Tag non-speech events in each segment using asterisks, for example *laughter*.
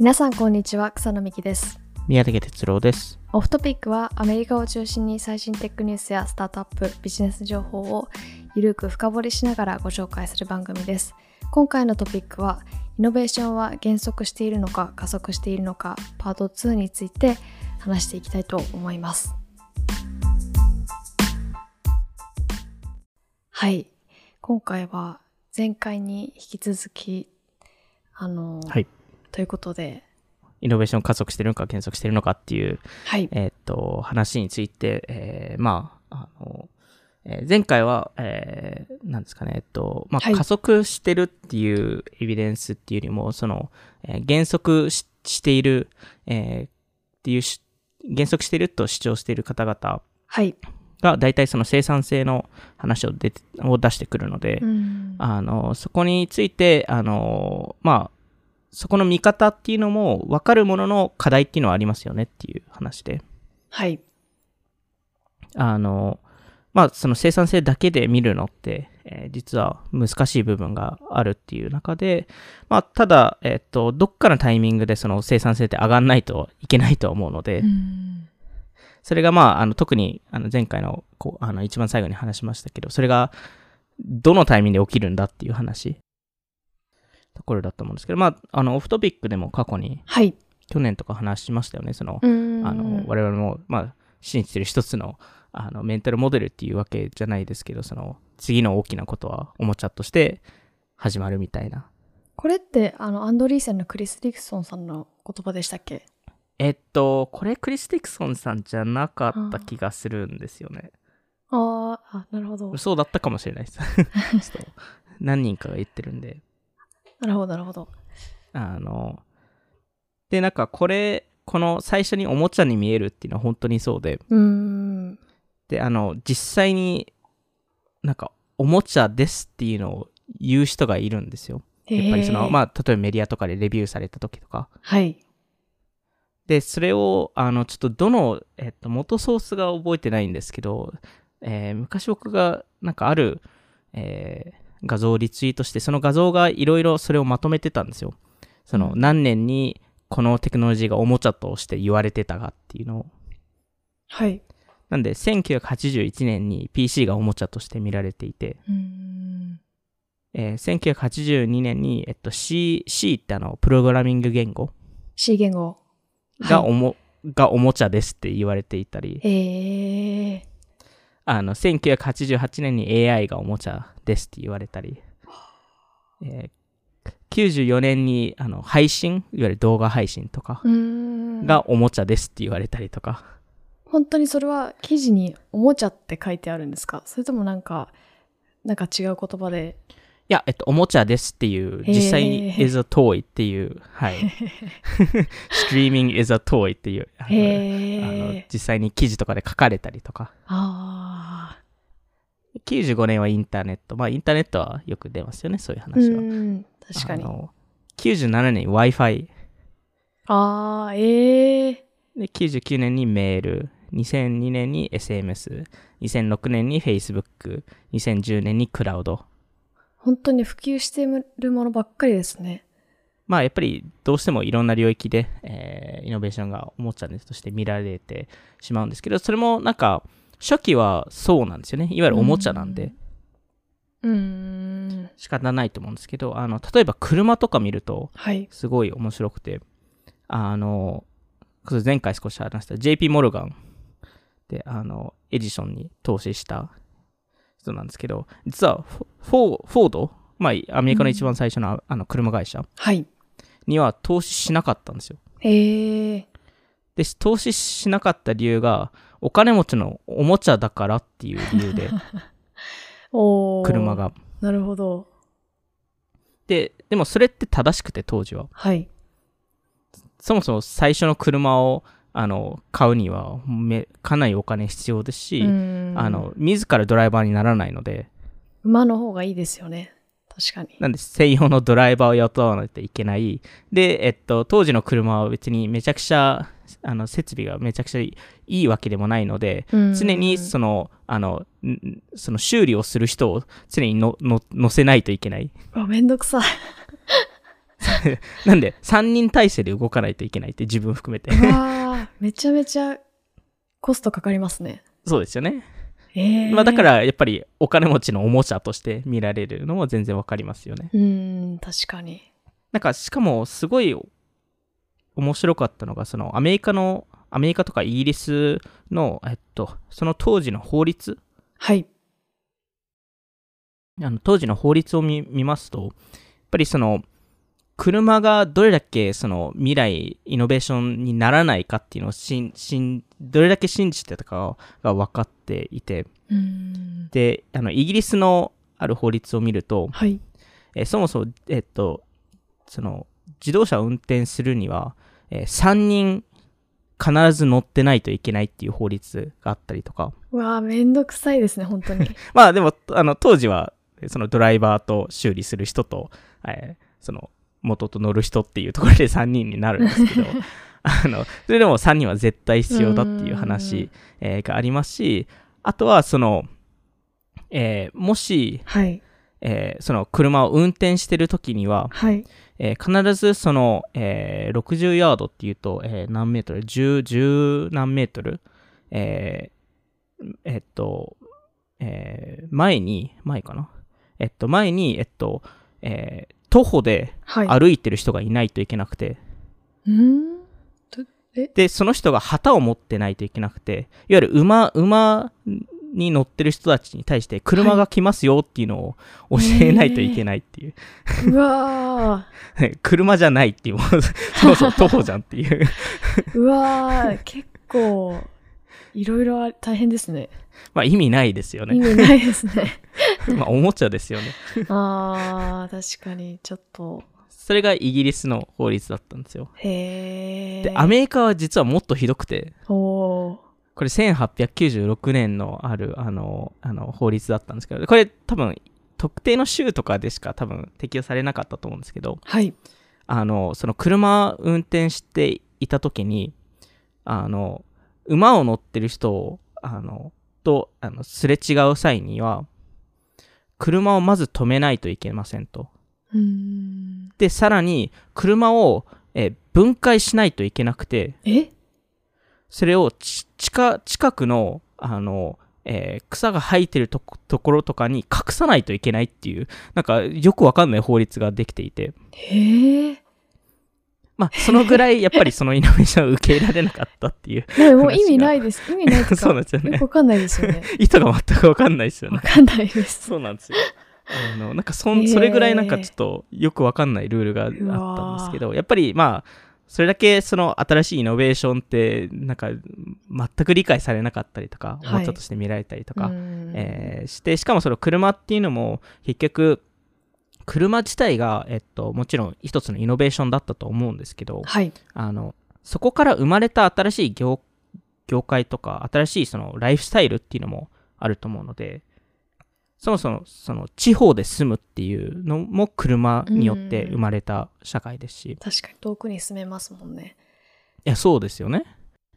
皆さんこんにちは。草野美希です。宮武哲郎です。オフトピックはアメリカを中心に最新テックニュースやスタートアップビジネス情報をゆるく深掘りしながらご紹介する番組です。今回のトピックはイノベーションは減速しているのか加速しているのかパート2について話していきたいと思います。はい。今回は前回に引き続きあの、はい。ということで。イノベーション加速してるのか減速してるのかっていう、はい。えーっと、話について、えーまあ、あの、えー前回は、えーなんですかね、えっと、まあ、はい。加速してるっていうエビデンスっていうよりも、その、えー減速ししている、えーっていうし、減速していると主張している方々はい。が、大体その生産性の話を出てを出してくるので、うん。あの、そこについて、あの、まあ、そこの見方っていうのも分かるものの課題っていうのはありますよねっていう話で、はい。あの、まあ、その生産性だけで見るのって、えー実は難しい部分があるっていう中で、まあ、ただ、えっと、どっかのタイミングでその生産性って上がんないといけないと思うので、うん。それがまあ、あの、特に、あの、前回の、こう、あの、一番最後に話しましたけど、それが、どのタイミングで起きるんだっていう話、ところだと思うんですけど、まあ、あの、オフトピックでも過去に、はい去年とか話しましたよね、その、うんあの、我々も、まあ、信じてる一つの、あの、メンタルモデルっていうわけじゃないですけど、その、次の大きなことは、おもちゃとして始まるみたいな。これってあのアンドリーセンのクリス・ディクソンさんの言葉でしたっけ？えっと、これクリス・ディクソンさんじゃなかった気がするんですよね。あーあなるほどそうだったかもしれないです。*laughs* 何人かが言ってるんで。なるほどなるほど。あの、で、なんかこれ、この最初におもちゃに見えるっていうのは本当にそうで、うーん。で、あの、実際になんかおもちゃですっていうのを言う人がいるんですよ。やっぱりその、あまあ、例えばメディアとかでレビューされた時とか。はい。で、それを、あの、ちょっとどの、えっと、元ソースが覚えてないんですけど、えー昔僕が、なんかある、えー画像をリツイートして、その画像がいろいろそれをまとめてたんですよ。その、うん。何年にこのテクノロジーがおもちゃとして言われてたかっていうのを。はい。なんで、1981年に PC がおもちゃとして見られていて、えー1982年に、えっと、C、C ってあの、プログラミング言語。C 言語。はい。がおも、がおもちゃですって言われていたり、えー、あの、1988年に AI がおもちゃですって言われたり、えー94年にあの配信、いわゆる動画配信とか。がおもちゃですって言われたりとか、本当にそれは記事におもちゃって書いてあるんですか？それともなんかなんか違う言葉で？いや、えっと、おもちゃですっていう、実際に is a toy っていう、はい。*laughs* streaming is a toy っていう、あの実際に記事とかで書かれたりとか、あ95年はインターネット、まあインターネットはよく出ますよね、そういう話は。確かに。あの97年に Wi-Fi、ああええで99年にメール、2002年に SMS、2006年に Facebook、2010年にクラウド。本当に普及してるものばっかりですね。まあやっぱりどうしてもいろんな領域で、えーイノベーションがおもちゃとして見られてしまうんですけど、それもなんか初期はそうなんですよね。いわゆるおもちゃなんで。うーん。仕方ないと思うんですけど、あの、例えば車とか見るとはい。すごい面白くて、あの、これ前回少し話した JP モルガンで、あの、エジソンに投資した人なんですけど、実はフォード、まあアメリカの一番最初の,、あの車会社はい。には投資しなかったんですよ。へえで、投資しなかった理由が、お金持ちのおもちゃだからっていう理由で、*laughs* 車が。なるほど。で、でもそれって正しくて当時は。はい。そもそも最初の車をあの買うにはめかなりお金必要ですし、あの自らドライバーにならないので、馬の方がいいですよね。確かに。なんで専用のドライバーを雇わないといけない。で、えっと、当時の車は別にめちゃくちゃ、あの設備がめちゃくちゃいいわけでもないので、うん。常にその、あの、んその修理をする人を常にのの乗せないといけない。めんどくさい *laughs* なんで、3人体制で動かないといけないって自分含めて。めちゃめちゃコストかかりますね。そうですよね。えー、まあだか、ら、やっぱりお金持ちのおもちゃとして見られるのも全然わかりますよね。うーん、確かに。なんか、しかも、すごい面白かったのが、その、アメリカの、アメリカとかイギリスの、えっと、その当時の法律、はい。あの当時の法律を見見ますと、やっぱりその、車がどれだけその未来、イノベーションにならないかっていうのをしんしんどれだけ信じてたかが分かっていて。で、あの、イギリスのある法律を見ると、はい。えーそもそも、えっと、その、自動車を運転するには、え3人必ず乗ってないといけないっていう法律があったりとか、うわーめんどくさいですね、本当に。*laughs* まあでも、あの、当時は、そのドライバーと修理する人と、えーその、元と乗る人っていうところで3人になるんですけど、*laughs* あの、それでも3人は絶対必要だっていう話、えーがありますし、あとは、その、えーもし、はい。えーその車を運転してる時には、はい。えー必ずその、えー60ヤードっていうと、えー何メートル ?10、10何メートル？えーえっと、えー前に、前かな？えっと、前に、えっと、えー徒歩ではい。歩いてる人がいないといけなくて、うーんで、その人が旗を持ってないといけなくて、いわゆる馬、馬に乗ってる人たちに対して車が来ますよっていうのを教えないといけないっていう。うわ *laughs* 車じゃないっていう、そもそも徒歩じゃんっていう。ーうわー結構、いろいろあ大変ですね。まあ意味ないですよ意ね。味ないですね。*laughs* まあおもちゃですよね。*laughs* あー、確かに、ちょっと。それがイギリスの法律だったんですよ。へー。で、アメリカは実はもっとひどくて、おー。これ1896年のある、あの、あの法律だったんですけど、これ多分特定の州とかでしか多分適用されなかったと思うんですけど、はい。あの、その車運転していた時に、あの、馬を乗ってる人を、あの、と、あの、すれ違う際には、車をまず止めないといけませんと。ん。で、さらに、車を、えー分解しないといけなくて、え？それをち近近くの、あの、えー草が生えてるとこところとかに隠さないといけないっていう、なんかよくわかんない法律ができていて、へー。まあ、そのぐらいやっぱりそのイノベーションを受け入れられなかったっていう、*laughs* でももう意味ないです。意味ないとか。*laughs* そうなんですよねよくわかんないですよね。意図が全くわかんないですよね。わかんないです。そうなんですよ。あの、なんかそん、それぐらいなんかちょっとよくわかんないルールがあったんですけど、やっぱりまあ、それだけその新しいイノベーションって、なんか全く理解されなかったりとか、はいおもちゃとして見られたりとか、うんえーして、しかもその車っていうのも結局、車自体が、えっと、もちろん一つのイノベーションだったと思うんですけど、はい。あの、そこから生まれた新しい業業界とか、新しいそのライフスタイルっていうのもあると思うので、そもそもその地方で住むっていうのも車によって生まれた社会ですし、い確かに遠くに住めますもんね。や、そうですよね。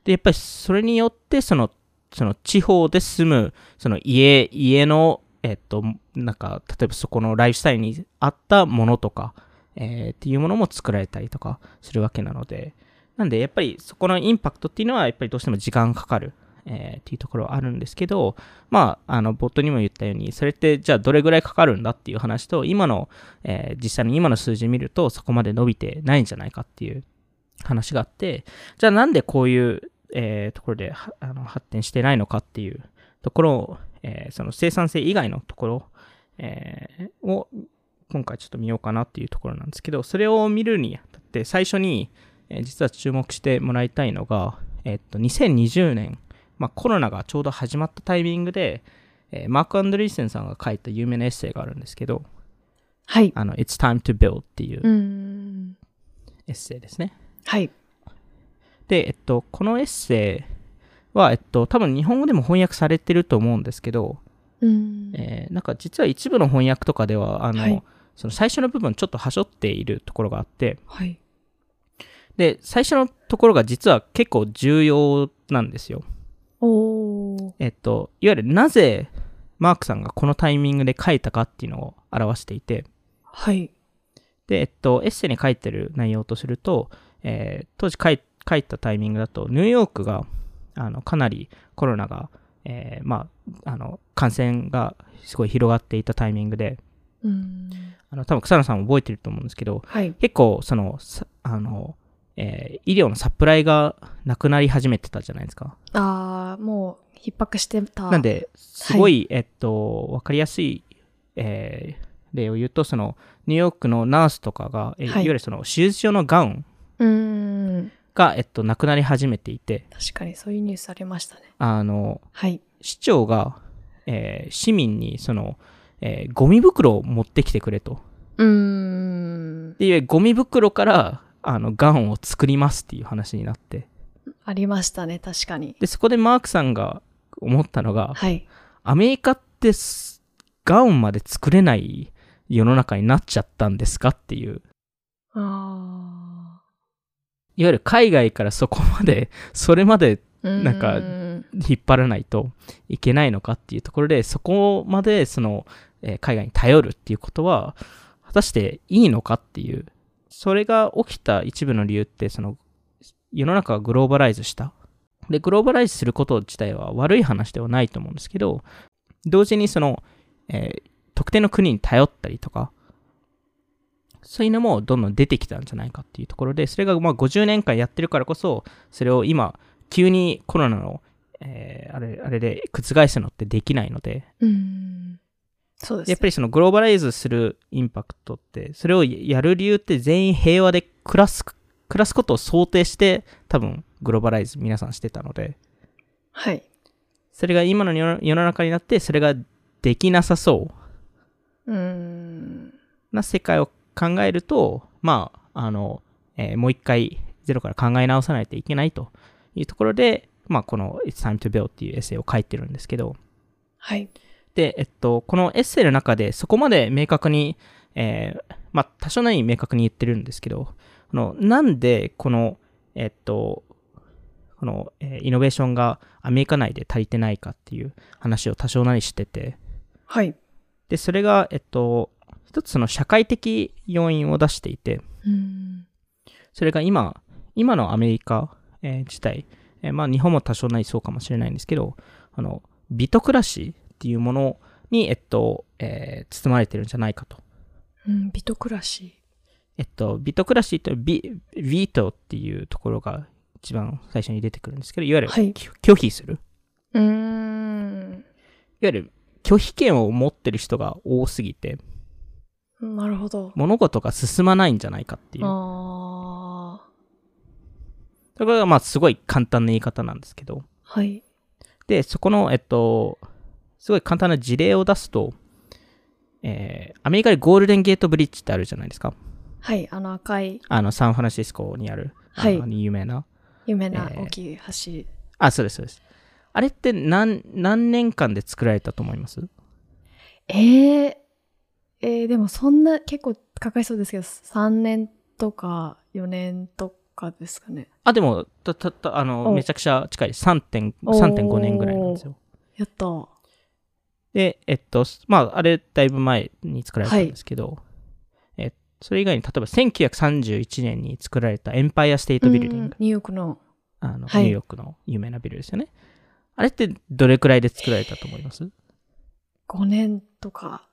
で、やっぱりそれによって、その、その地方で住む、その家、家の、えっと、なんか、例えばそこのライフスタイルに合ったものとか、えーっていうものも作られたりとかするわけなので、なんで、やっぱりそこのインパクトっていうのは、やっぱりどうしても時間かかる、えーっていうところはあるんですけど、まあ、あの、冒頭にも言ったように、それって、じゃあどれぐらいかかるんだっていう話と、今の、えー実際に今の数字見ると、そこまで伸びてないんじゃないかっていう話があって、じゃあなんでこういう、えーところであの発展してないのかっていうところを、えーその生産性以外のところ、えーを今回ちょっと見ようかなっていうところなんですけど、それを見るにあたって最初に、えー実は注目してもらいたいのが、えっと、2020年、まあ、コロナがちょうど始まったタイミングで、えーマーク・アンドリーセンさんが書いた有名なエッセイがあるんですけど、はい。あの、It's Time to Build っていう。エッセイですね。はい。で、えっと、このエッセイは、えっと、多分日本語でも翻訳されてると思うんですけど、うーん。えーなんか実は一部の翻訳とかでは、あの、はいその最初の部分ちょっとはしょっているところがあって、はい。で、最初のところが実は結構重要なんですよ。おー。えっと、いわゆるなぜマークさんがこのタイミングで書いたかっていうのを表していて、はい。で、えっと、エッセイに書いてる内容とすると、えー当時書い書いたタイミングだと、ニューヨークがあのかなりコロナが、えーまあ、あの感染がすごい広がっていたタイミングで、うん。あの多分草野さんも覚えてると思うんですけど、はい。結構その、さあのえー医療のサプライがなくなり始めてたじゃないですか。ああもう逼迫してた。なんで、すごい、えっと、わかりやすい、えー例を言うと、その、ニューヨークのナースとかが、えいわはい。ゆるその、手術用のガウンが、えっと、なくなり始めていて、確かにそういうニュースありましたね。あの、はい。市長が、えー市民に、その、えーゴミ袋を持ってきてくれと。うーん。で、ゴミ袋から、あの、ガウンを作りますっていう話になって。ありましたね確かに。で、そこでマークさんが思ったのが、はい。アメリカってすガウンまで作れない世の中になっちゃったんですかっていう。あいわゆる海外からそこまで、*laughs* それまであなんか引っ張らないといけないのかっていうところで、そこまでその、えー海外に頼るっていうことは、果たしていいのかっていう。それが起きた一部の理由って、その、世の中がグローバライズした。で、グローバライズすること自体は悪い話ではないと思うんですけど、同時にその、えー特定の国に頼ったりとか、そういうのもどんどん出てきたんじゃないかっていうところで、それがまあ50年間やってるからこそ、それを今、急にコロナの、えーあれあれで覆すのってできないので、うん。そうですやっぱりそのグローバライズするインパクトって、それをやる理由って全員平和で暮らす、暮らすことを想定して、多分グローバライズ皆さんしてたので、はい。それが今の世の中になって、それができなさそう。うーん。な世界を考えると、まあ、あの、えーもう一回ゼロから考え直さないといけないというところで、まあ、この It's Time to Build っていうエッセイを書いてるんですけど、はい。で、えっと、このエッセイの中でそこまで明確に、えーまあ、多少なり明確に言ってるんですけど、あのなんでこの、えっと、この、えーイノベーションがアメリカ内で足りてないかっていう話を多少なりしてて、はい。で、それが、えっと、一つその社会的要因を出していて、うんそれが今、今のアメリカ、えー自体、えーまあ日本も多少なりそうかもしれないんですけど、あの、ビトクラシーっていうものに、えっと、えー包まれてるんじゃないかと。うんビトクラシえっと、ビトクラシーとビ、ビートっていうところが一番最初に出てくるんですけど、いわゆる、はいき拒否する。ーうーんいわゆる拒否権を持ってる人が多すぎて、なるほど物事が進まないんじゃないかっていう。ああそれがまあすごい簡単な言い方なんですけど。はいで、そこの、えっと、すごい簡単な事例を出すと、えーアメリカでゴールデンゲートブリッジってあるじゃないですか。はいあの赤いあの、サンフランシスコにある、あのはい有名な。有名なえー大きい橋、あ、そうです、そうです。あれって何、何年間で作られたと思います？えー、えー、でもそんな結構かかりそうですけど3年とか4年とかですかね。あ、でも、た、た、た、あの、お。めちゃくちゃ近い。3.5おー。3.5年ぐらいなんですよ。やった。で、えっと、まあ、あれ、だいぶ前に作られたんですけど、えそれ以外に、例えば1931年に作られたエンパイアステートビルディング、ニューヨークの。あの、はい。ニューヨークの有名なビルですよね。あれってどれくらいで作られたと思います？5年とか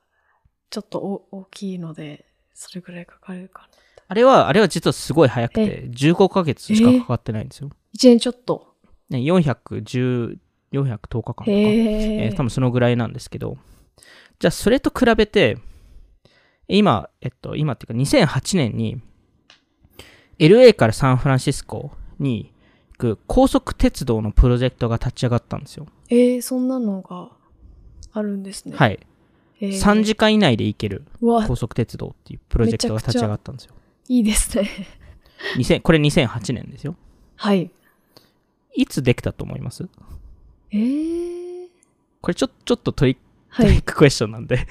ちょっとお大きいのでそれぐらいかかるかなあれは、あれは実はすごい早くて、15ヶ月しかかかってないんですよ。1年ちょっと？ね、410、410日間とか。えー多分そのぐらいなんですけど、じゃあそれと比べて、今、えっと、今っていうか2008年に、LA からサンフランシスコに行く高速鉄道のプロジェクトが立ち上がったんですよ。えー、そんなのがあるんですね。はい。えー3時間以内で行ける高速鉄道っていうプロジェクトが立ち上がったんですよ。いいですね。2000これ2008年ですよ。はい。いつできたと思います？えー、これちょちょっとトリはい。トリッククエスチョンなんで、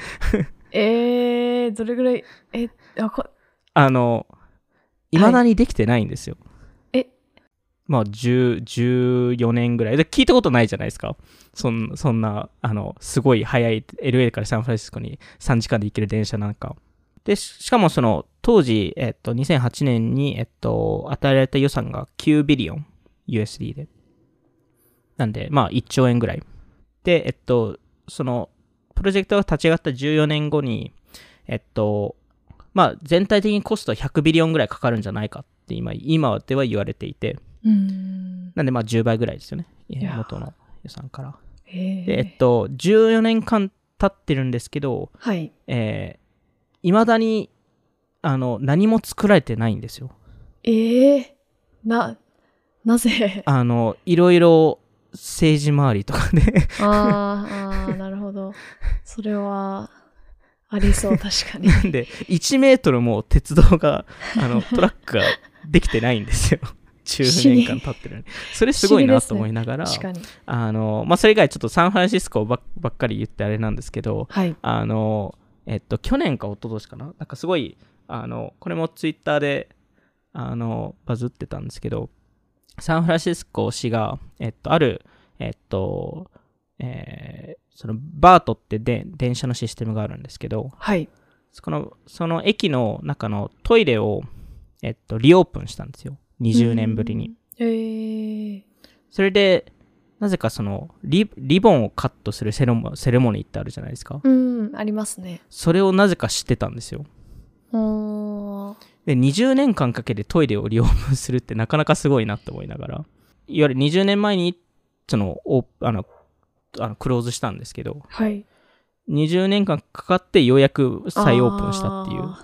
えー、どれぐらい、え、あ、こあの、未だにできてないんですよ。えまあ、10 14年ぐらい。で、聞いたことないじゃないですか。そんそんな、あの、すごい速い LA からサンフランシスコに3時間で行ける電車なんか。で、しかもその当時、えっと、2008年に、えっと、与えられた予算が9ビリオン USD で。なんで、まあ1兆円ぐらい。で、えっと、その、プロジェクトが立ち上がった14年後に、えっと、まあ全体的にコストは100ビリオンぐらいかかるんじゃないかって今、今では言われていて、なんでまあ10倍ぐらいですよね。元の予算から。へで、えっと、14年間経ってるんですけど、はい。えー、未だに、あの、何も作られてないんですよ。ええな、なぜ？あの、いろいろ政治周りとかであーあー、なるほど。それは、ありそう、確かに。*laughs* なんで、1メートルも鉄道が、あの、トラックができてないんですよ。10年間経ってるのに。それすごいなと思いながら、確かに。あの、まあ、それ以外ちょっとサンフランシスコばっばっかり言ってあれなんですけど、はい。あの、えっと、去年か一昨年かな？なんかすごい、あの、これもツイッターで、あの、バズってたんですけど、サンフランシスコ市が、えっと、ある、えっと、えーその、バートってで電車のシステムがあるんですけど、はい。その、その駅の中のトイレを、えっと、リオープンしたんですよ。20年ぶりに。ええそれで、なぜかそのリ、リボンをカットするセレモセレモニーってあるじゃないですか。うん、ありますね。それをなぜか知ってたんですよ。で、20年間かけてトイレをリオープンするってなかなかすごいなって思いながら、いわゆる20年前に、その、オープあの、あのクローズしたんですけど、はい。20年間かかってようやく再オープンしたっていう、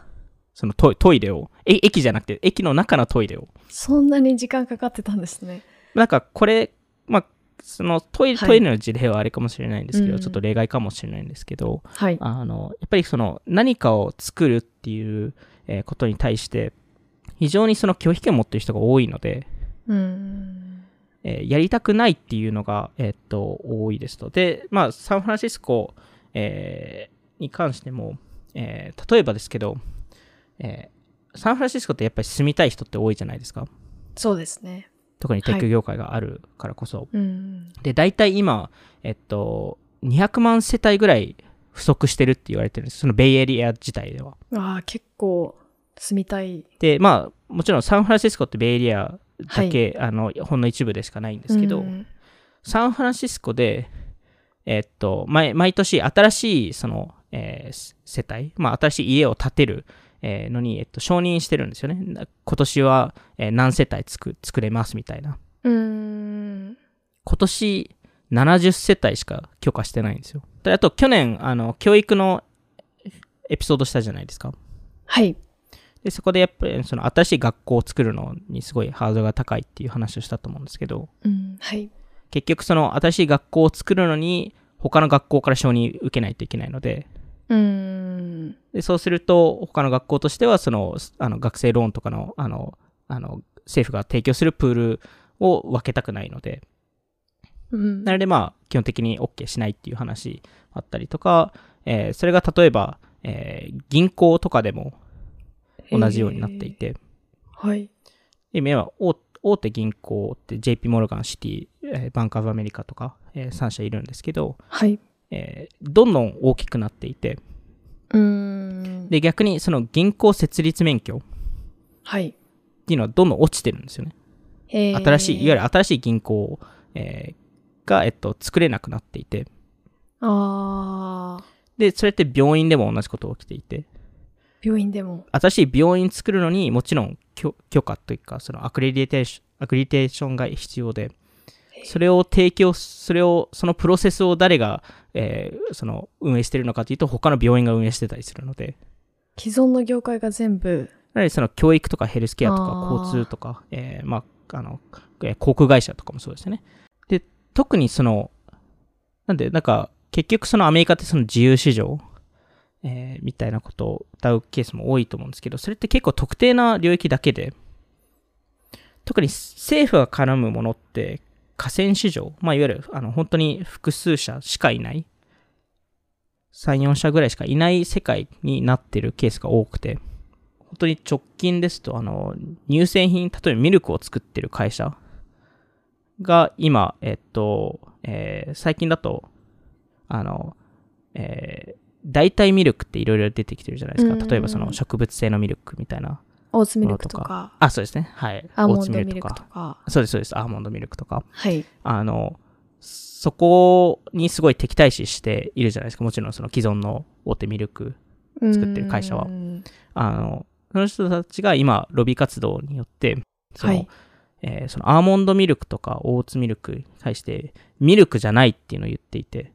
そのトイトイレを、え駅じゃなくて、駅の中のトイレを。そんなに時間かかってたんですね。なんかこれ、まあ、そのトイレ、はいトイレの事例はあれかもしれないんですけど、うんちょっと例外かもしれないんですけど、はい。あの、やっぱりその何かを作るっていう、えーことに対して、非常にその拒否権を持ってる人が多いので、うん。えーやりたくないっていうのが、えーっと、多いですと。で、まあ、サンフランシスコ、えーに関しても、えー例えばですけど、えーサンフランシスコってやっぱり住みたい人って多いじゃないですか。そうですね。特にテック業界があるからこそ。うん。で、大体今、えっと、200万世帯ぐらい不足してるって言われてるんです。そのベイエリア自体では。ああ、結構住みたい。で、まあ、もちろんサンフランシスコってベイエリアだけ、あの、ほんの一部でしかないんですけど、うんサンフランシスコで、えっと、毎毎年新しい、その、えー世帯、まあ、新しい家を建てる、えーのに、えっと、承認してるんですよね。な今年は、えー何世帯つく作れますみたいな。うん。今年70世帯しか許可してないんですよ。であと去年、あの、教育のエピソードしたじゃないですか。はい。で、そこでやっぱりその新しい学校を作るのにすごいハードルが高いっていう話をしたと思うんですけど、うん。はい。結局その新しい学校を作るのに他の学校から承認受けないといけないので、うん。でそうすると他の学校としてはそのあの学生ローンとかのあのあの政府が提供するプールを分けたくないので、うん。なのでまあ基本的に OK しないっていう話あったりとか、えーそれが例えば、えー銀行とかでも同じようになっていて、はい。今は大大手銀行って JP モルガンシティ、えーバンクオブアメリカとか、え3社いるんですけど、はい。えーどんどん大きくなっていて、うん。で、逆にその銀行設立免許っはい。ていうのはどんどん落ちてるんですよね。新新しい、いわゆる新しい銀行、えーが、えっと、作れなくなっていて、ああ、で、それって病院でも同じことが起きていて、病院でも。新しい病院作るのにもちろん許許可というか、その accreditation、accreditation が必要で、それを提供、それを、そのプロセスを誰が、えーその運営してるのかというと、他の病院が運営してたりするので、既存の業界が全部。やはりその教育とかヘルスケアとか交通とか、えーまあ、あの、えー航空会社とかもそうですよね。で、特にその、なんで、なんか、結局そのアメリカってその自由市場、えーみたいなことを歌うケースも多いと思うんですけど、それって結構特定な領域だけで、特に政府が絡むものって、河川市場、まあ、いわゆる、あの、本当に複数社しかいない、3、4社ぐらいしかいない世界になってるケースが多くて、本当に直近ですと、あの、乳製品、例えばミルクを作ってる会社が今、えっと、えー最近だと、あの、えー代替ミルクっていろいろ出てきてるじゃないですか。うん例えばその植物性のミルクみたいな。オーツミルクとか、あ、そうですね。はい。アーモンドミルクとか。そうです、そうです。アーモンドミルクとか。はい。あの、そこにすごい敵対視しているじゃないですか。もちろんその既存の大手ミルク。作ってる会社はうんあの、その人たちが今、ロビー活動によって、その、はいえーそのアーモンドミルクとかオーツミルクに対して、ミルクじゃないっていうのを言っていて、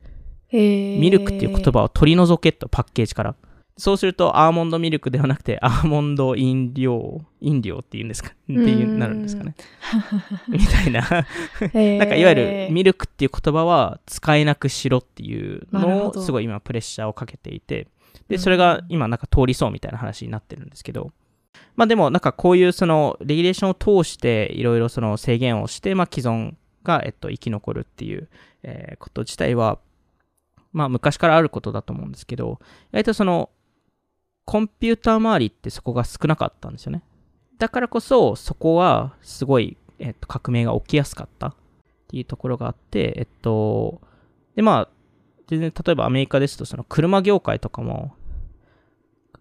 ミルクっていう言葉を取り除けと、パッケージから。そうすると、アーモンドミルクではなくて、アーモンド飲料、飲料っていうんですか？っていうなるんですかね。みたいな。なんかいわゆるミルクっていう言葉は使えなくしろっていうのをすごい今プレッシャーをかけていて、で、それが今なんか通りそうみたいな話になってるんですけど、まあでもなんかこういうそのレギュレーションを通していろいろその制限をして、まあ既存がえっと生き残るっていう、えーこと自体は、まあ昔からあることだと思うんですけど、意外とそのコンピューター周りってそこが少なかったんですよね。だからこそそこはすごい、えっと、革命が起きやすかったっていうところがあって、えっと、でまあ、全然例えばアメリカですとその車業界とかも、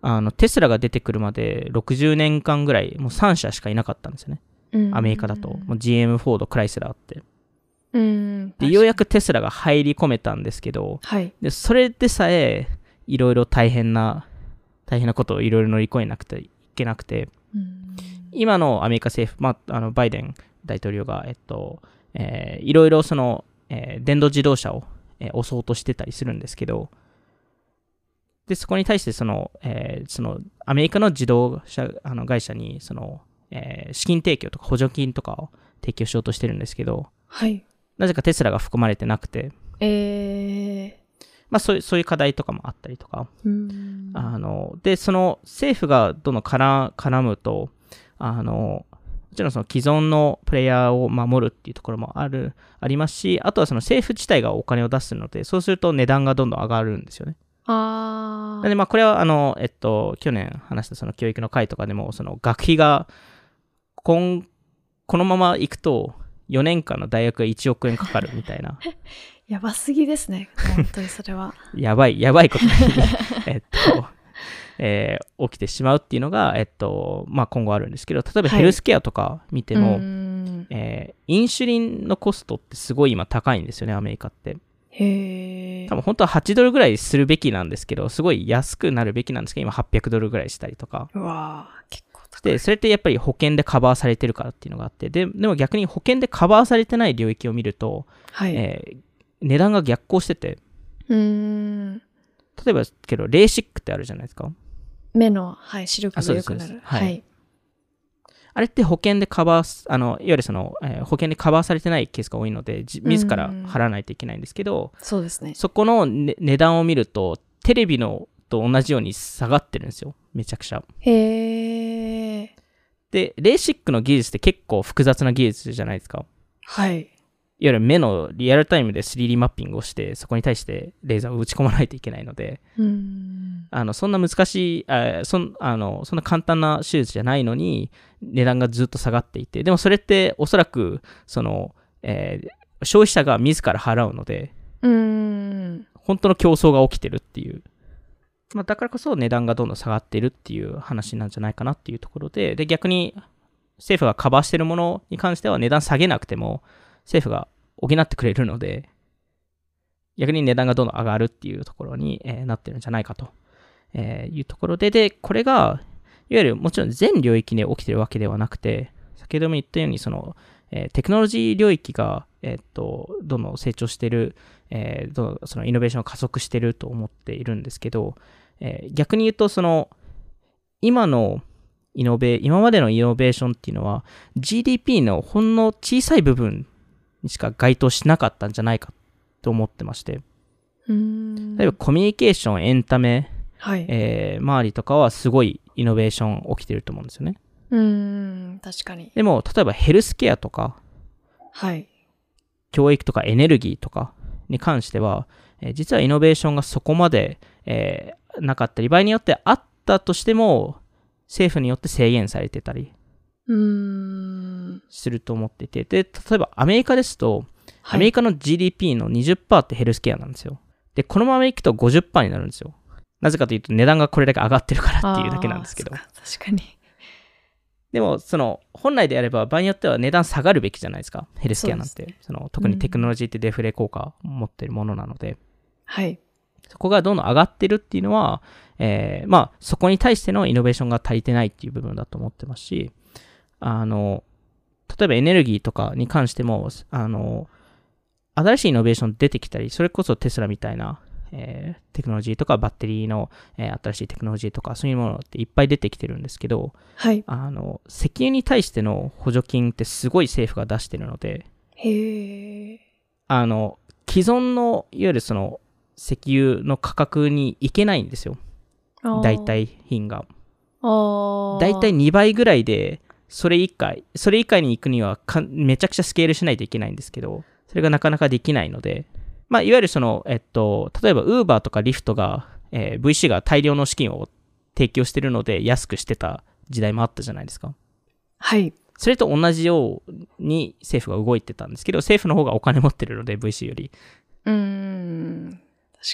あのテスラが出てくるまで60年間ぐらいもう3社しかいなかったんですよね。うんアメリカだと。もう GM、フォード、クライスラーって。うん。で、ようやくテスラが入り込めたんですけど、はい。で、それでさえ、いろいろ大変な、大変なことをいろいろ乗り越えなくていけなくて、うん。今のアメリカ政府、まあ、あのバイデン大統領が、えっと、えーいろいろその、えー電動自動車を、えー押そうとしてたりするんですけど、で、そこに対してその、えーその、アメリカの自動車あの会社に、その、えー資金提供とか補助金とかを提供しようとしてるんですけど、はい。なぜかテスラが含まれてなくて、えまあそういう、そういう課題とかもあったりとか、あの、で、その政府がどんどん絡絡むと、あの、もちろんその既存のプレイヤーを守るっていうところもある、ありますし、あとはその政府自体がお金を出すので、そうすると値段がどんどん上がるんですよね。あで、まあこれはあの、えっと、去年話したその教育の会とかでも、その学費が、今、このまま行くと、4年間の大学が1億円かかるみたいな。*laughs* やばすぎですね。本当にそれは。*laughs* やばい、やばいことに、*laughs* えっと、えー起きてしまうっていうのが、えっと、まあ、今後あるんですけど、例えばはいヘルスケアとか見ても、うんえーインシュリンのコストってすごい今高いんですよね、アメリカって。へー多分本当は8ドルぐらいするべきなんですけど、すごい安くなるべきなんですけど、今800ドルぐらいしたりとか。うわー結構高い。で、それってやっぱり保険でカバーされてるからっていうのがあって、ででも逆に保険でカバーされてない領域を見ると、はい。えー値段が逆行してて、うーん。例えばけど、レーシックってあるじゃないですか。目の、はい、視力が良くなる。はいはい。あれって保険でカバーす、あの、いわゆるその、えー保険でカバーされてないケースが多いので、じ自ら払わないといけないんですけど、そうですね。そこの、ね値段を見ると、テレビのと同じように下がってるんですよ。めちゃくちゃ。へーで、レーシックの技術って結構複雑な技術じゃないですか。はい。いわゆる目のリアルタイムで 3D マッピングをして、そこに対してレーザーを打ち込まないといけないので、ん。あの、そんな難しい、あそんあのそんな簡単な手術じゃないのに、値段がずっと下がっていて、でもそれっておそらく、その、えー消費者が自ら払うので、うーん。本当の競争が起きてるっていう。まあ、だからこそ値段がどんどん下がってるっていう話なんじゃないかなっていうところで、で、逆に政府がカバーしてるものに関しては値段下げなくても、政府が補ってくれるので、逆に値段がどんどん上がるっていうところに、えなってるんじゃないかと、えいうところで、で、これが、いわゆるもちろん全領域で起きてるわけではなくて、先ほども言ったように、その、えテクノロジー領域が、えっと、どんどん成長してる、えーどんどんそのイノベーションを加速してると思っているんですけど、えー逆に言うと、その、今のイノベ、今までのイノベーションっていうのは、GDP のほんの小さい部分にしか該当しなかったんじゃないかと思ってまして。例えばコミュニケーション、エンタメ、はい。えー周りとかはすごいイノベーション起きてると思うんですよね。うーん。確かに。でも、例えばヘルスケアとか、はい。教育とかエネルギーとかに関しては、えー実はイノベーションがそこまで、えーなかったり、場合によってあったとしても、政府によって制限されてたり。すると思っていて、で、例えばアメリカですと、はい。アメリカの GDP の20%ってヘルスケアなんですよ。で、このままいくと50%になるんですよ。なぜかというと値段がこれだけ上がってるからっていうだけなんですけど。確かに。でもその本来であれば場合によっては値段下がるべきじゃないですか。ヘルスケアなんて。そ、の特にテクノロジーってデフレ効果を持ってるものなので、はい。そこがどんどん上がってるっていうのは、えーまあ、そこに対してのイノベーションが足りてないっていう部分だと思ってますし、あの、例えばエネルギーとかに関しても、あの、新しいイノベーション出てきたり、それこそテスラみたいな、えーテクノロジーとかバッテリーの、えー新しいテクノロジーとかそういうものっていっぱい出てきてるんですけど、はいあの、石油に対しての補助金ってすごい政府が出してるので、へえあの、既存の、いわゆるその、石油の価格にいけないんですよ。代替品が。あ大体2倍ぐらいで、それ以下、それ以下に行くにはかめちゃくちゃスケールしないといけないんですけど、それがなかなかできないので、まあ、いわゆるその、えっと、例えば Uber とか Lyft が、えー VC が大量の資金を提供してるので安くしてた時代もあったじゃないですか。はいそれと同じように政府が動いてたんですけど、政府の方がお金持ってるので VC より。うーん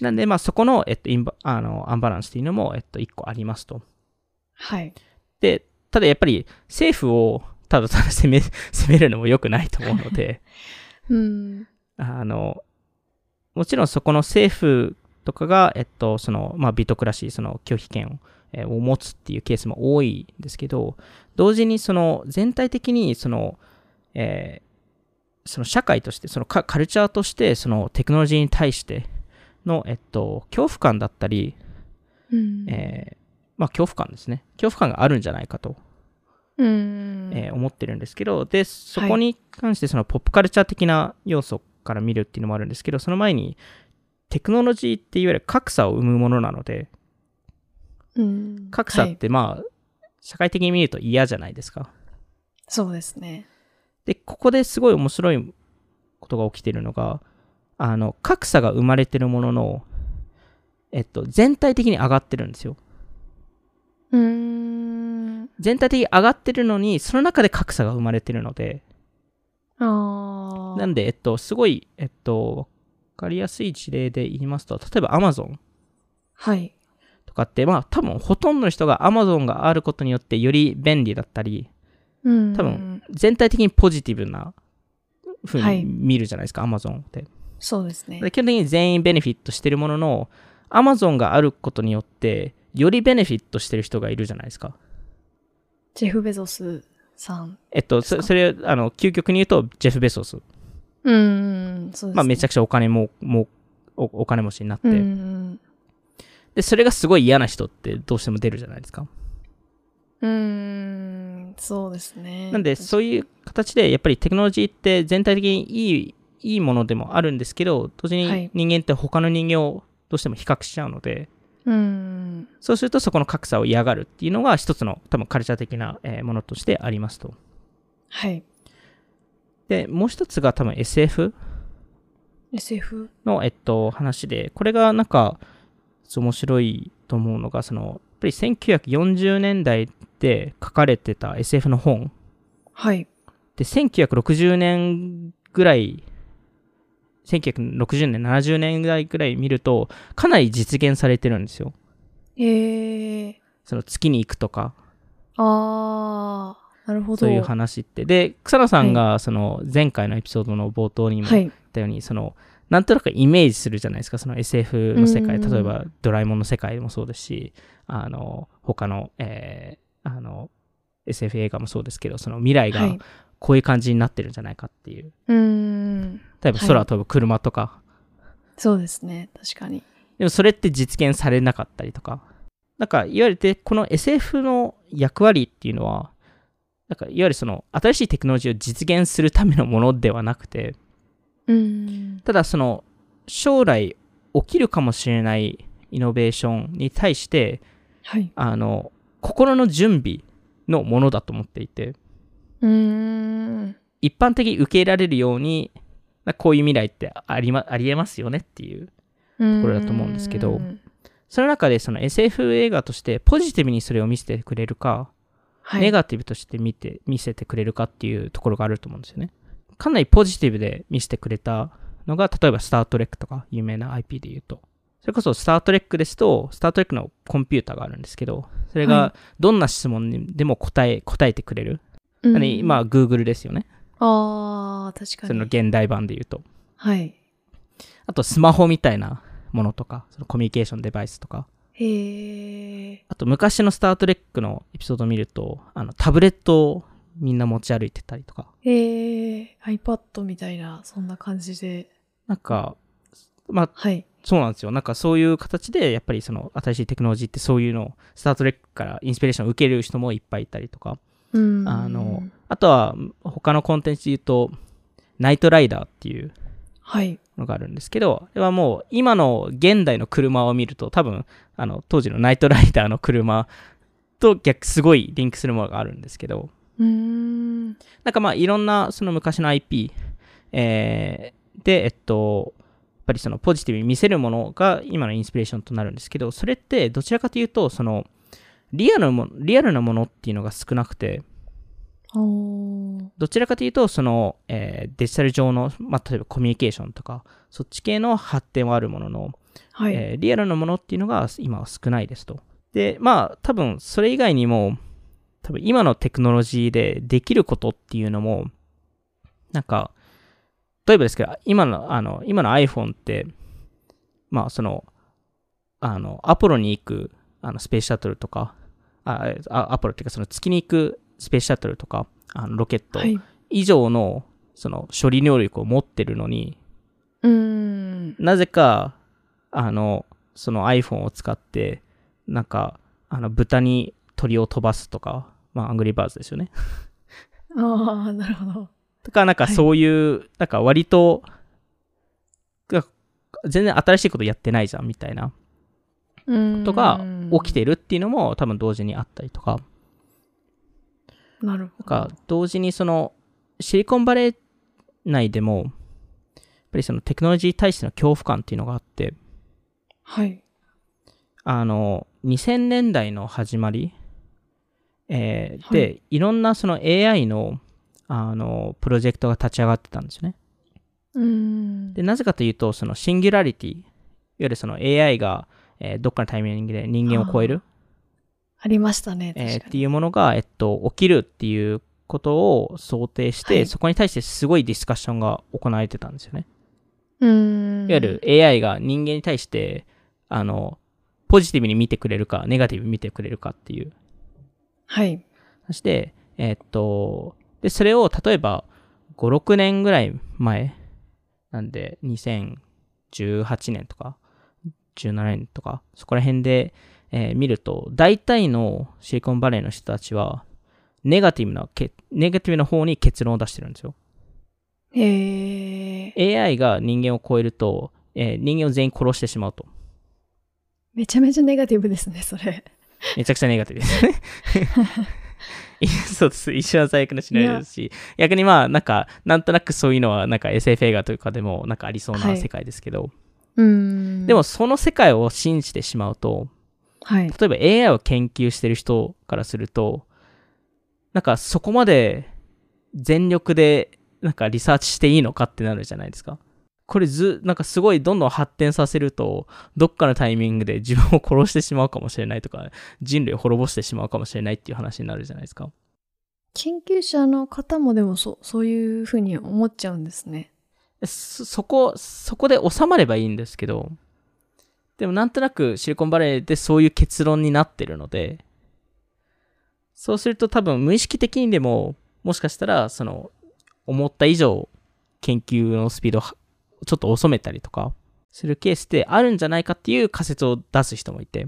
なんで、まあ、そこの、えっと、インバあのアンバランスっていうのも、えっと、1個ありますと。はいで、ただやっぱり政府をただただ責め、*laughs* 責めるのも良くないと思うので、*laughs* うん。あの、もちろんそこの政府とかが、えっと、その、まあ、ビトクラシー、その拒否権を,、えーを持つっていうケースも多いんですけど、同時にその全体的にその、えーその社会として、そのカカルチャーとして、そのテクノロジーに対しての、えっと、恐怖感だったり、うん。えーまあ、恐怖感ですね。恐怖感があるんじゃないかとうん。えー思ってるんですけど、で、そこに関してそのポップカルチャー的な要素から見るっていうのもあるんですけど、その前にテクノロジーっていわゆる格差を生むものなので、うん。格差っはい。てまあ、社会的に見ると嫌じゃないですか。そうですね。で、ここですごい面白いことが起きてるのが、あの、格差が生まれてるものの、えっと、全体的に上がってるんですよ。うーん全体的に上がってるのに、その中で格差が生まれてるので、なんで、えっと、すごい、えっと、わかりやすい事例で言いますと、例えば Amazon はい。とかって、まあ、多分ほとんどの人が Amazon があることによってより便利だったり、うん。多分全体的にポジティブな風にはい。見るじゃないですか、Amazon って。そうですね。で基本的に全員ベネフィットしてるものの、Amazon があることによって、よりベネフィットしてる人がいるじゃないですか。ジェフ・ベゾスさん。えっと、そそれ、あの、究極に言うと、ジェフ・ベソス。うんそうですね。まあ、めちゃくちゃお金も、もおお金持ちになって、うんで、それがすごい嫌な人ってどうしても出るじゃないですか。うーんそうですね。なんで、そういう形で、やっぱりテクノロジーって全体的にいい、いいものでもあるんですけど、同時はい。に人間って他の人間をどうしても比較しちゃうので、うん。そうするとそこの格差を嫌がるっていうのが一つの多分カルチャー的なえーものとしてありますと。はい。で、もう一つが多分 SF SF の、えっと、話で、これがなんか、面白いと思うのが、その、やっぱり1940年代で書かれてた SF の本。はい。で、1960年ぐらい、1960年、70年ぐらいぐらい見ると、かなり実現されてるんですよ。えー、その月に行くとか、あー。なるほど。そういう話って。で、草野さんが、その、前回のエピソードの冒頭にも言っはいたように、その、なんとなくイメージするじゃないですか、その SF の世界、うん。例えばドラえもんの世界もそうですし、あの、他の、えーあの、SF 映画もそうですけど、その未来がはいこういう感じになってるんじゃないかっていう。うーん。例えば空飛ぶ車とか、そうですね。確かに。でもそれって実現されなかったりとか。なんか、いわゆるで、この SF の役割っていうのは、なんか、いわゆるその、新しいテクノロジーを実現するためのものではなくて、うん。ただその、将来起きるかもしれないイノベーションに対して、はい。あの、心の準備のものだと思っていて、うーん一般的に受け入れられるように、なこういう未来ってあり,、ま、ありえますよねっていうところだと思うんですけどその中でその SF 映画としてポジティブにそれを見せてくれるか、はい、ネガティブとして見て見せてくれるかっていうところがあると思うんですよね。かなりポジティブで見せてくれたのが、例えばスター・トレックとか有名な IP で言うと、それこそスタートレックですと、スタートレックのコンピューターがあるんですけど、それはがどんな質問にでも答え、答えてくれる。うん何まあ、Google ですよね。あー、確かに。その現代版で言うと。はい。あと、スマホみたいなものとか、そのコミュニケーションデバイスとか。へー。あと、昔のスタートレックのエピソードを見ると、あの、タブレットをみんな持ち歩いてたりとか。へー。iPad みたいな、そんな感じで。なんか、まあ、はい。そうなんですよ。なんかそういう形で、やっぱりその新しいテクノロジーってそういうのを、スタートレックからインスピレーションを受ける人もいっぱいいたりとか。うん。あの、あとは他のコンテンツで言うと、ナイトライダーっていうはい。のがあるんですけど、あれはもう今の現代の車を見ると多分、あの、当時のナイトライダーの車と逆、すごいリンクするものがあるんですけど、うーん。なんかまあいろんなその昔の IP、えーで、えっと、やっぱりそのポジティブに見せるものが今のインスピレーションとなるんですけど、それってどちらかというと、その、リアルなもリアルなものっていうのが少なくて。どちらかというと、その、えーデジタル上の、まあ、例えばコミュニケーションとか、そっち系の発展はあるものの、はい。えーリアルなものっていうのが今は少ないですと。で、まあ、多分それ以外にも、多分今のテクノロジーでできることっていうのも、なんか、例えばですけど、今の、あの、今の iPhone って、まあ、その、あの、アポロに行く、あの、スペースシャトルとか、あ、あアポロっていうか、その月に行くスペースシャトルとか、あの、ロケットはい。以上の、その、処理能力を持ってるのに、うーん。なぜか、あの、その iPhone を使って、なんか、あの、豚に鳥を飛ばすとか、まあ、アングリーバーズですよね。*laughs* ああ、なるほど。とか、なんかはいそういう、なんか割と、が全然新しいことやってないじゃん、みたいな。ことが起きてるっていうのも多分同時にあったりとか、なるなんほど。か同時にその、シリコンバレー内でも、やっぱりそのテクノロジーに対しての恐怖感っていうのがあって、はい。あの、2000年代の始まり、えーはいで、いろんなその AI の、あの、プロジェクトが立ち上がってたんですよね。うーん。で、なぜかというと、そのシンギュラリティ、いわゆるその AI が、えーどっかのタイミングで人間を超える、ありましたね。えー。っていうものが、えっと、起きるっていうことを想定して、はいそこに対してすごいディスカッションが行われてたんですよね。うーん。いわゆる AI が人間に対して、あの、ポジティブに見てくれるか、ネガティブに見てくれるかっていうはい。そして、えーっと、で、それを例えば5、6年ぐらい前、なんで2018年とか、17年とか、そこら辺で、えー見ると、大体のシリコンバレーの人たちは、ネガティブなけ、ネガティブな方に結論を出してるんですよ。へえ。AI が人間を超えると、えー人間を全員殺してしまうと。めちゃめちゃネガティブですね、それ。めちゃくちゃネガティブですね。*laughs* そうです。一緒は最悪なシナリオですし、逆にまあ、なんか、なんとなくそういうのは、なんか SF 映画とかでも、なんかありそうはない世界ですけど、うーん。でも、その世界を信じてしまうと、はい。例えば AI を研究してる人からすると、なんかそこまで全力で、なんかリサーチしていいのかってなるじゃないですか。これず、なんかすごいどんどん発展させると、どっかのタイミングで自分を殺してしまうかもしれないとか、人類を滅ぼしてしまうかもしれないっていう話になるじゃないですか。研究者の方もでもそそういうふうに思っちゃうんですね。そそこ、そこで収まればいいんですけど、でもなんとなくシリコンバレーでそういう結論になってるので、そうすると多分無意識的にでも、もしかしたら、その、思った以上、研究のスピードをちょっと遅めたりとか、するケースってあるんじゃないかっていう仮説を出す人もいて。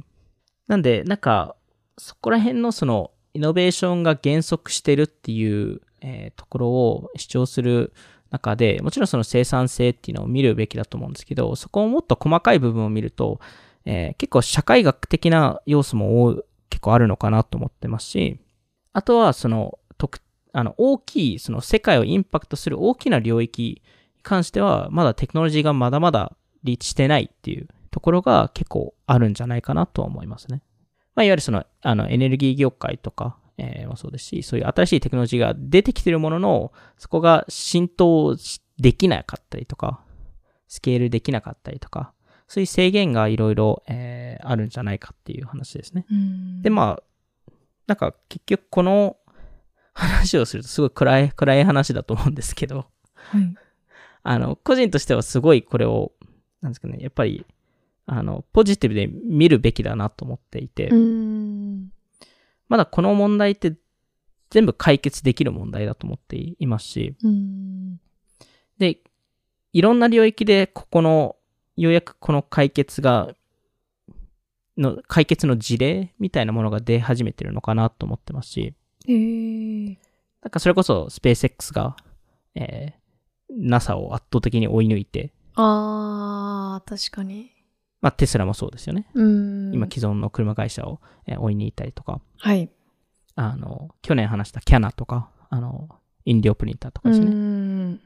なんで、なんか、そこら辺のその、イノベーションが減速してるっていう、えーところを主張する中で、もちろんその生産性っていうのを見るべきだと思うんですけど、そこをもっと細かい部分を見ると、えー結構社会学的な要素も結構あるのかなと思ってますし、あとはその、特あの大きい、その世界をインパクトする大きな領域に関しては、まだテクノロジーがまだまだリーチしてないっていうところが結構あるんじゃないかなとは思いますね。まあ、いわゆるその、あの、エネルギー業界とか、えーもそうですし、そういう新しいテクノロジーが出てきてるものの、そこが浸透しできなかったりとか、スケールできなかったりとか、そういう制限がいろいろ、えーあるんじゃないかっていう話ですね。うんで、まあ、なんか結局この話をするとすごい暗い、暗い話だと思うんですけど、はい。あの、個人としてはすごいこれを、なんですかね、やっぱり、あの、ポジティブで見るべきだなと思っていて、うん。まだこの問題って全部解決できる問題だと思っていますし、うん。で、いろんな領域でここの、ようやくこの解決が、の、解決の事例みたいなものが出始めてるのかなと思ってますし、えー。なんかそれこそスペース X が、えー NASA を圧倒的に追い抜いて、あー、確かに。まあテスラもそうですよね。うん。今既存の車会社を、えー追い抜いたりとか、はい。あの、去年話したキャナとか、あの、飲料プリンターとかうですね。ん。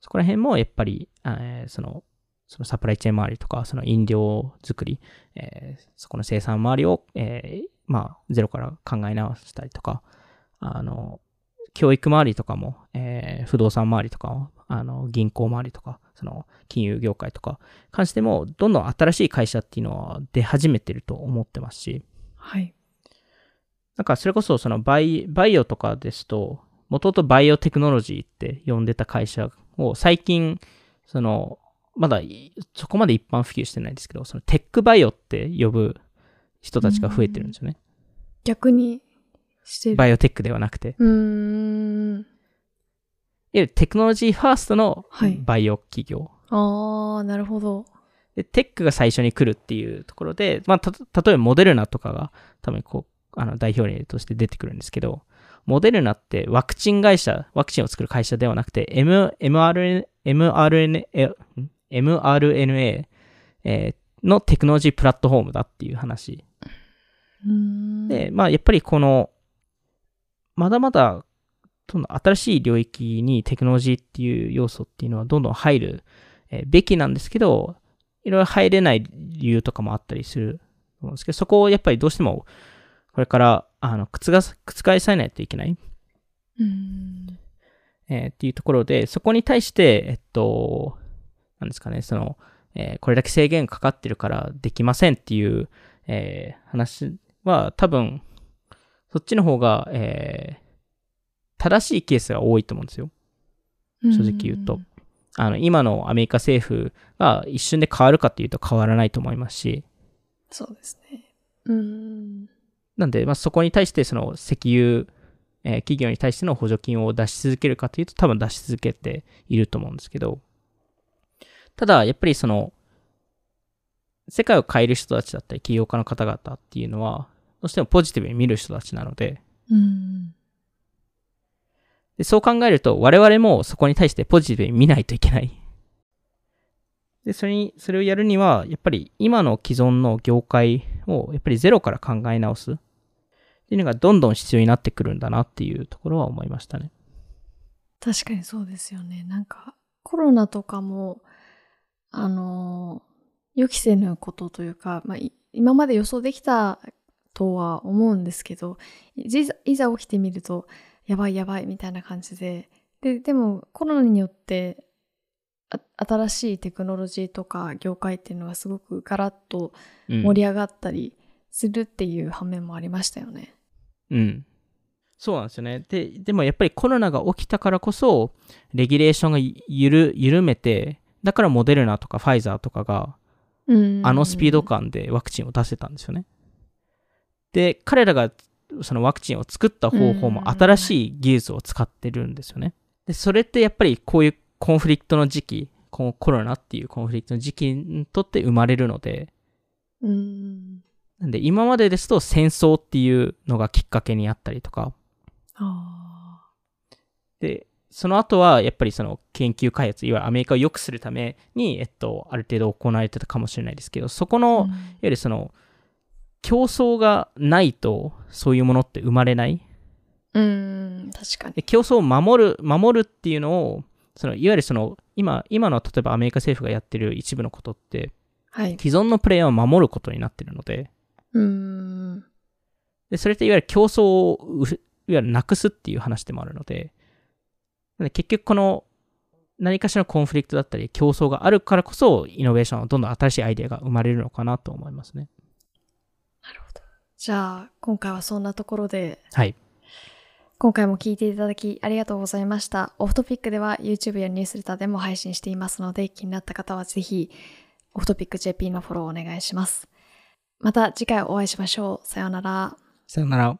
そこら辺もやっぱり、えーその、そのサプライチェーン周りとか、その飲料作り、えーそこの生産周りを、えーまあ、ゼロから考え直したりとか、あの、教育周りとかも、えー不動産周りとかも、あの、銀行周りとか、その、金融業界とか、関しても、どんどん新しい会社っていうのは出始めてると思ってますし、はい。なんかそれこそそのバイバイオとかですと、もともとバイオテクノロジーって呼んでた会社を最近、その、まだいそこまで一般普及してないんですけど、その tech bio って呼ぶ人たちが増えてるんですよね。逆にしてる。 biotech ではなくて。うーん。いわゆる technology firstのはいバイオ企業。あー、なるほど。で、テックが最初に来るっていうところで、まあ、た、例えばモデルナとかが多分こう、あの、代表例として出てくるんですけど、モデルナってワクチン会社、ワクチンを作る会社ではなくて、M、mRNA、mRNA、mRNA、えーのテクノロジープラットフォームだっていう話。で、まあ、やっぱりこの、まだまだ、どんどん新しい領域にテクノロジーっていう要素っていうのはどんどん入る、えーべきなんですけど、いろいろ入れない理由とかもあったりすると思うんですけど、そこをやっぱりどうしても、これから、あの、覆す、覆されないといけない、うーん。えーっていうところで、そこに対して、えっと、なんですかね、その、えーこれだけ制限かかってるからできませんっていう、えー話は多分、そっちの方が、えー正しいケースが多いと思うんですよ。正直言うと。あの、今のアメリカ政府が一瞬で変わるかっていうと変わらないと思いますし、そうですね。うーん。なんで、まあ、そこに対して、その石油、えー企業に対しての補助金を出し続けるかというと、多分出し続けていると思うんですけど、ただ、やっぱりその、世界を変える人たちだったり、起業家の方々っていうのは、どうしてもポジティブに見る人たちなので、うん。でそう考えると、我々もそこに対してポジティブに見ないといけない。で、それに、それをやるには、やっぱり今の既存の業界を、やっぱりゼロから考え直す。っていうのがどんどん必要になってくるんだなっていうところは思いましたね。確かにそうですよね。なんか、コロナとかも、あの、予期せぬことというか、まあ、今まで予想できたとは思うんですけど、いざ起きてみると、やばいやばいみたいな感じで、で、でもコロナによって、あ新しいテクノロジーとか業界っていうのがすごくガラッとうん。盛り上がったりするっていう反面もありましたよね。うん。そうなんですよね。で、でもやっぱりコロナが起きたからこそ、レギュレーションがゆる、緩めて、だからモデルナとかファイザーとかが、うんあのスピード感でワクチンを出せたんですよね。で、彼らがそのワクチンを作った方法もうん新しい技術を使ってるんですよね。で、それってやっぱりこういうコンフリクトの時期、このコロナっていうコンフリクトの時期にとって生まれるので、うん。なんで今までですと戦争っていうのがきっかけにあったりとか、あで、その後はやっぱりその研究開発、いわゆるアメリカを良くするために、えっと、ある程度行われてたかもしれないですけど、そこあ。の、うんいわゆるその、競争がないと、そういうものって生まれない。うん、確かに。で競争を守る、守るっていうのを、その、いわゆるその、今、今の例えばアメリカ政府がやってる一部のことって、はい。既存のプレイヤーを守ることになってるので、うん。で、それっていわゆる競争をう、いわゆるなくすっていう話でもあるので結局この、何かしらのコンフリクトだったり競争があるからこそイノベーションはどんどん新しいアイデアが生まれるのかなと思いますね。なるほど。じゃあ今回はそんなところではい。今回も聞いていただきありがとうございました。オフトピックでは YouTube やニュースレターでも配信していますので気になった方はぜひオフトピック JP のフォローをお願いします。また次回お会いしましょう。さようなら。さよなら。